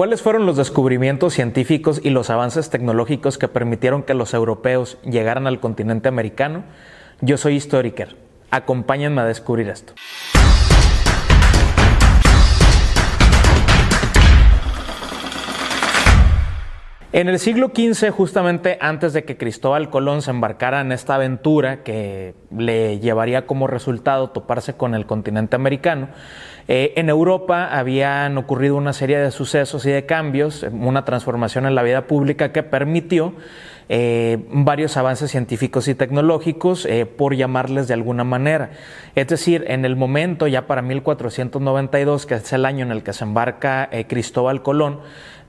¿Cuáles fueron los descubrimientos científicos y los avances tecnológicos que permitieron que los europeos llegaran al continente americano? Yo soy Historiker. Acompáñenme a descubrir esto. En el siglo XV, justamente antes de que Cristóbal Colón se embarcara en esta aventura que le llevaría como resultado toparse con el continente americano, eh, en Europa habían ocurrido una serie de sucesos y de cambios, una transformación en la vida pública que permitió eh, varios avances científicos y tecnológicos, eh, por llamarles de alguna manera. Es decir, en el momento, ya para 1492, que es el año en el que se embarca Cristóbal Colón,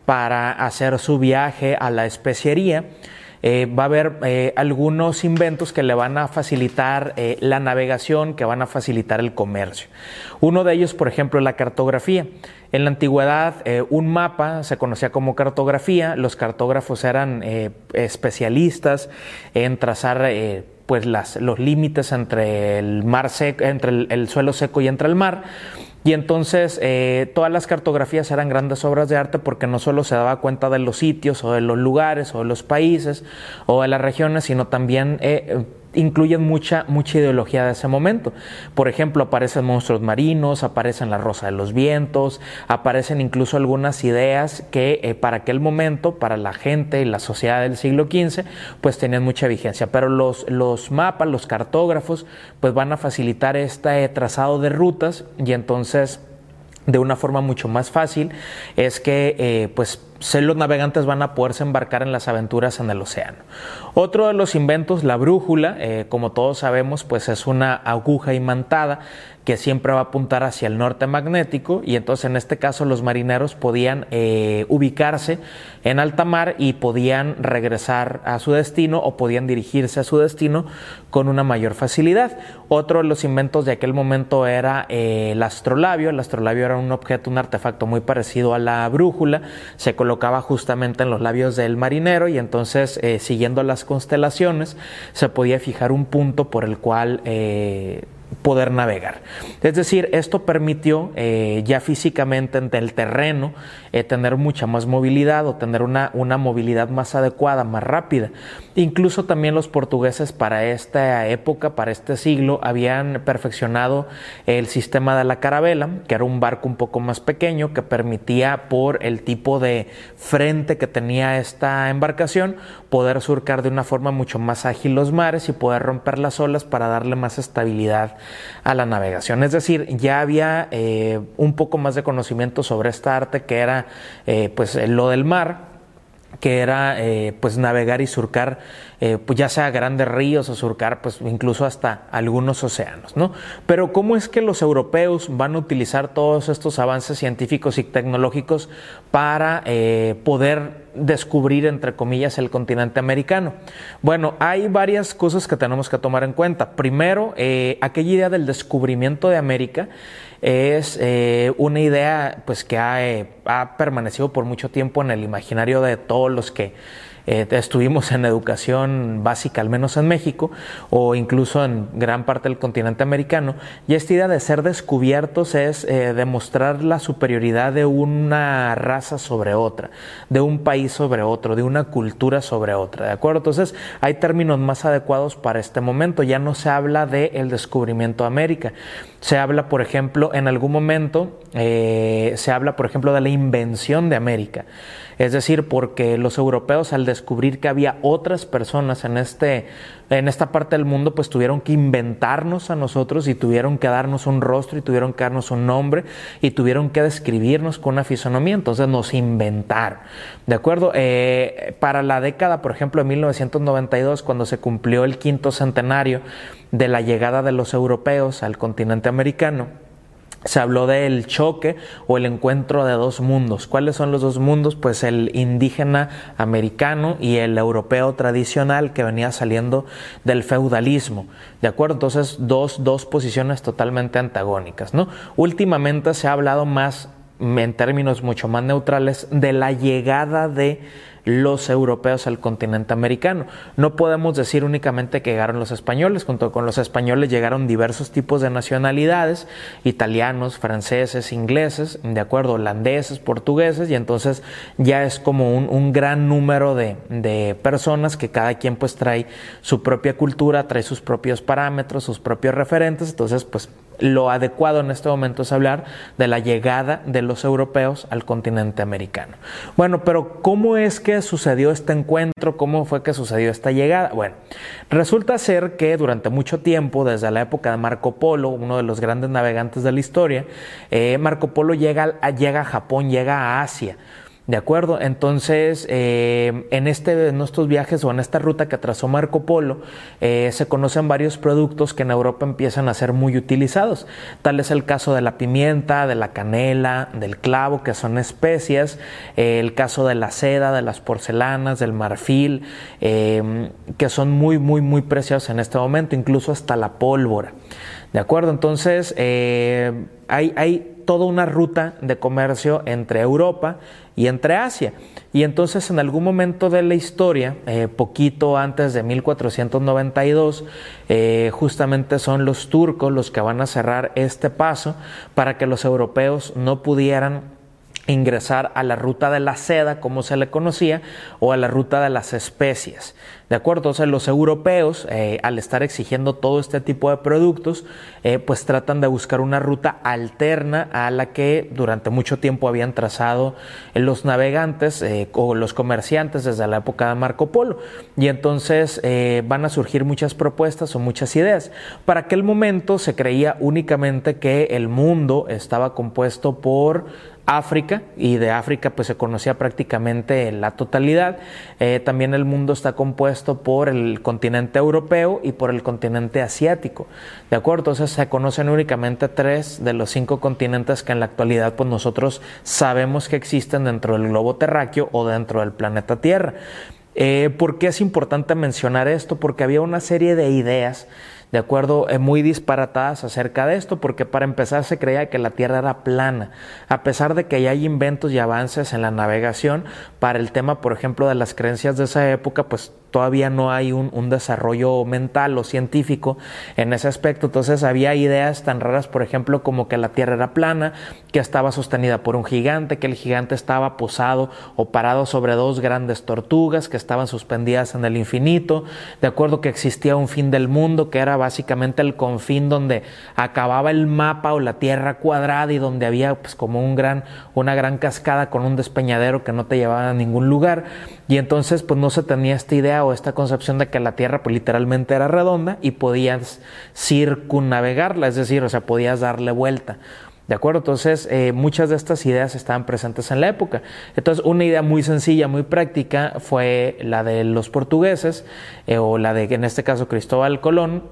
para hacer su viaje a la especiería. Eh, va a haber eh, algunos inventos que le van a facilitar eh, la navegación, que van a facilitar el comercio. Uno de ellos, por ejemplo, es la cartografía. En la antigüedad, un mapa se conocía como cartografía. Los cartógrafos eran especialistas en trazar pues los límites entre el mar seco, entre el suelo seco y entre el mar. Y entonces eh, todas las cartografías eran grandes obras de arte porque no solo se daba cuenta de los sitios o de los lugares o de los países o de las regiones, sino también eh, incluyen mucha, mucha ideología de ese momento. Por ejemplo, aparecen monstruos marinos, aparecen la rosa de los vientos, aparecen incluso algunas ideas que eh, para aquel momento, para la gente y la sociedad del siglo XV, pues tenían mucha vigencia. Pero los, los mapas, los cartógrafos, pues van a facilitar este trazado de rutas y entonces de una forma mucho más fácil es que eh, pues los navegantes van a poderse embarcar en las aventuras en el océano. Otro de los inventos, la brújula, eh, como todos sabemos, pues es una aguja imantada que siempre va a apuntar hacia el norte magnético y entonces en este caso los marineros podían eh, ubicarse en alta mar y podían regresar a su destino o podían dirigirse a su destino con una mayor facilidad. Otro de los inventos de aquel momento era eh, el astrolabio. El astrolabio era un objeto, un artefacto muy parecido a la brújula. Se colocaba justamente en los labios del marinero y entonces eh, siguiendo las constelaciones se podía fijar un punto por el cual poder navegar. Es decir, esto permitió eh, ya físicamente en el terreno eh, tener mucha más movilidad o tener una, una movilidad más adecuada, más rápida. Incluso también los portugueses para esta época, para este siglo, habían perfeccionado el sistema de la carabela, que era un barco un poco más pequeño que permitía por el tipo de frente que tenía esta embarcación poder surcar de una forma mucho más ágil los mares y poder romper las olas para darle más estabilidad a la navegación. Es decir, ya había eh, un poco más de conocimiento sobre esta arte que era eh, pues lo del mar que era eh, pues navegar y surcar pues ya sea grandes ríos o surcar pues incluso hasta algunos océanos no pero cómo es que los europeos van a utilizar todos estos avances científicos y tecnológicos para poder descubrir entre comillas el continente americano. Bueno hay varias cosas que tenemos que tomar en cuenta. Primero aquella idea del descubrimiento de América es eh, una idea pues que ha, eh, ha, permanecido por mucho tiempo en el imaginario de todos los que eh, estuvimos en educación básica, al menos en México, o incluso en gran parte del continente americano, y esta idea de ser descubiertos es demostrar la superioridad de una raza sobre otra, de un país sobre otro, de una cultura sobre otra, ¿de acuerdo? Entonces hay términos más adecuados para este momento, ya no se habla de el descubrimiento de América, se habla, por ejemplo, en algún momento, eh, se habla, por ejemplo, de la invención de América. Es decir, porque los europeos al descubrir que había otras personas en, este, en esta parte del mundo, pues tuvieron que inventarnos a nosotros y tuvieron que darnos un rostro y tuvieron que darnos un nombre y tuvieron que describirnos con una fisonomía. Entonces nos inventaron. ¿De acuerdo? Eh, para la década, por ejemplo, de 1992, cuando se cumplió el quinto centenario de la llegada de los europeos al continente americano, se habló del choque o el encuentro de dos mundos. ¿Cuáles son los dos mundos? Pues el indígena americano y el europeo tradicional que venía saliendo del feudalismo. ¿De acuerdo? Entonces, dos, dos posiciones totalmente antagónicas. ¿no? Últimamente se ha hablado más en términos mucho más neutrales, de la llegada de los europeos al continente americano. No podemos decir únicamente que llegaron los españoles, junto con los españoles llegaron diversos tipos de nacionalidades, italianos, franceses, ingleses, de acuerdo, holandeses, portugueses, y entonces ya es como un, gran número de, de, personas que cada quien pues trae su propia cultura, trae sus propios parámetros, sus propios referentes, entonces pues lo adecuado en este momento es hablar de la llegada de los europeos al continente americano. Bueno, pero ¿cómo es que sucedió este encuentro? ¿Cómo fue que sucedió esta llegada? Bueno, resulta ser que durante mucho tiempo, desde la época de Marco Polo, uno de los grandes navegantes de la historia, eh, Marco Polo llega, llega a Japón, llega a Asia. ¿De acuerdo? Entonces, eh, en, este, en estos viajes o en esta ruta que trazó Marco Polo, eh, se conocen varios productos que en Europa empiezan a ser muy utilizados. Tal es el caso de la pimienta, de la canela, del clavo, que son especias, eh, el caso de la seda, de las porcelanas, del marfil, que son muy, muy, muy preciados en este momento, incluso hasta la pólvora. ¿De acuerdo? Entonces, hay, hay toda una ruta de comercio entre Europa y entre Asia. Y entonces en algún momento de la historia, eh, poquito antes de 1492, eh, justamente son los turcos los que van a cerrar este paso para que los europeos no pudieran ingresar a la ruta de la seda, como se le conocía, o a la ruta de las especies. ¿De acuerdo? Entonces los europeos, eh, al estar exigiendo todo este tipo de productos, eh, pues tratan de buscar una ruta alterna a la que durante mucho tiempo habían trazado los navegantes eh, o los comerciantes desde la época de Marco Polo. Y entonces van a surgir muchas propuestas o muchas ideas. Para aquel momento se creía únicamente que el mundo estaba compuesto por África y de África pues se conocía prácticamente la totalidad. Eh, también el mundo está compuesto por el continente europeo y por el continente asiático. ¿De acuerdo? Entonces se conocen únicamente tres de los cinco continentes que en la actualidad pues nosotros sabemos que existen dentro del globo terráqueo o dentro del planeta Tierra. Eh, ¿Por qué es importante mencionar esto? Porque había una serie de ideas de acuerdo, eh, muy disparatadas acerca de esto, porque para empezar se creía que la Tierra era plana, a pesar de que ya hay inventos y avances en la navegación. Para el tema, por ejemplo, de las creencias de esa época, pues todavía no hay un, desarrollo mental o científico en ese aspecto. Entonces había ideas tan raras, por ejemplo, como que la Tierra era plana, que estaba sostenida por un gigante, que el gigante estaba posado o parado sobre dos grandes tortugas que estaban suspendidas en el infinito, de acuerdo que existía un fin del mundo, que era básicamente el confín donde acababa el mapa o la Tierra cuadrada y donde había pues como un gran, una gran cascada con un despeñadero que no te llevaba a ningún lugar. Y entonces pues no se tenía esta idea o esta concepción de que la Tierra pues, literalmente era redonda y podías circunnavegarla, es decir, o sea, podías darle vuelta. ¿De acuerdo? Entonces, eh, muchas de estas ideas estaban presentes en la época. Entonces, una idea muy sencilla, muy práctica, fue la de los portugueses, eh, o la de, en este caso, Cristóbal Colón,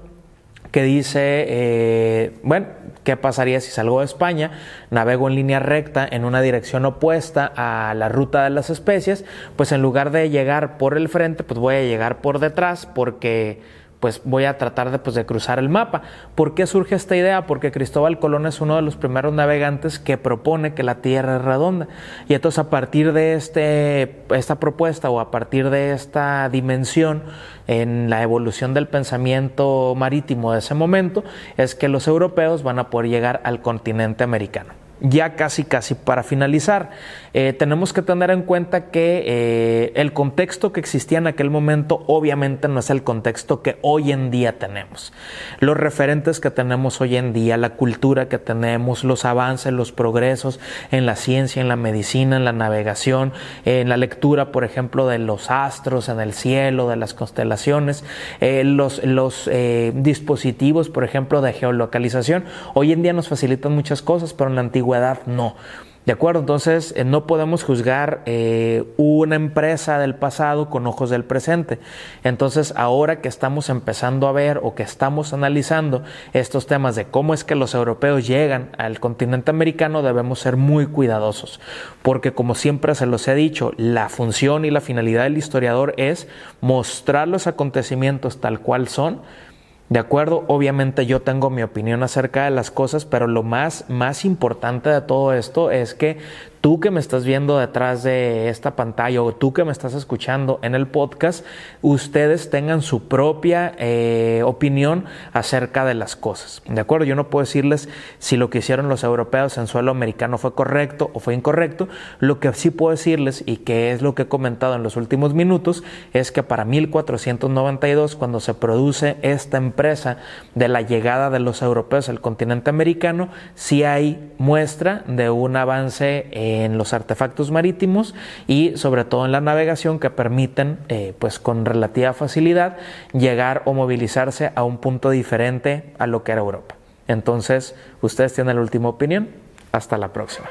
que dice, eh, bueno, ¿qué pasaría si salgo de España, navego en línea recta en una dirección opuesta a la ruta de las especies? Pues en lugar de llegar por el frente, pues voy a llegar por detrás porque pues voy a tratar de, pues, de cruzar el mapa. ¿Por qué surge esta idea? Porque Cristóbal Colón es uno de los primeros navegantes que propone que la Tierra es redonda. Y entonces a partir de este, esta propuesta o a partir de esta dimensión en la evolución del pensamiento marítimo de ese momento, es que los europeos van a poder llegar al continente americano ya casi casi para finalizar, eh, tenemos que tener en cuenta que eh, el contexto que existía en aquel momento obviamente no es el contexto que hoy en día tenemos. Los referentes que tenemos hoy en día, la cultura que tenemos, los avances, los progresos en la ciencia, en la medicina, en la navegación, en la lectura, por ejemplo, de los astros en el cielo, de las constelaciones, eh, los, los dispositivos, por ejemplo, de geolocalización, hoy en día nos facilitan muchas cosas, pero en la no. ¿De acuerdo? Entonces, eh, no podemos juzgar eh, una empresa del pasado con ojos del presente. Entonces, ahora que estamos empezando a ver o que estamos analizando estos temas de cómo es que los europeos llegan al continente americano, debemos ser muy cuidadosos. Porque, como siempre se los he dicho, la función y la finalidad del historiador es mostrar los acontecimientos tal cual son ¿De acuerdo? Obviamente yo tengo mi opinión acerca de las cosas, pero lo más, más importante de todo esto es que tú que me estás viendo detrás de esta pantalla o tú que me estás escuchando en el podcast, ustedes tengan su propia eh, opinión acerca de las cosas. ¿De acuerdo? Yo no puedo decirles si lo que hicieron los europeos en suelo americano fue correcto o fue incorrecto. Lo que sí puedo decirles, y que es lo que he comentado en los últimos minutos, es que para 1492, cuando se produce esta empresa de la llegada de los europeos al continente americano, sí hay muestra de un avance. Eh, en los artefactos marítimos y sobre todo en la navegación que permiten eh, pues con relativa facilidad llegar o movilizarse a un punto diferente a lo que era Europa. Entonces, ustedes tienen la última opinión. Hasta la próxima.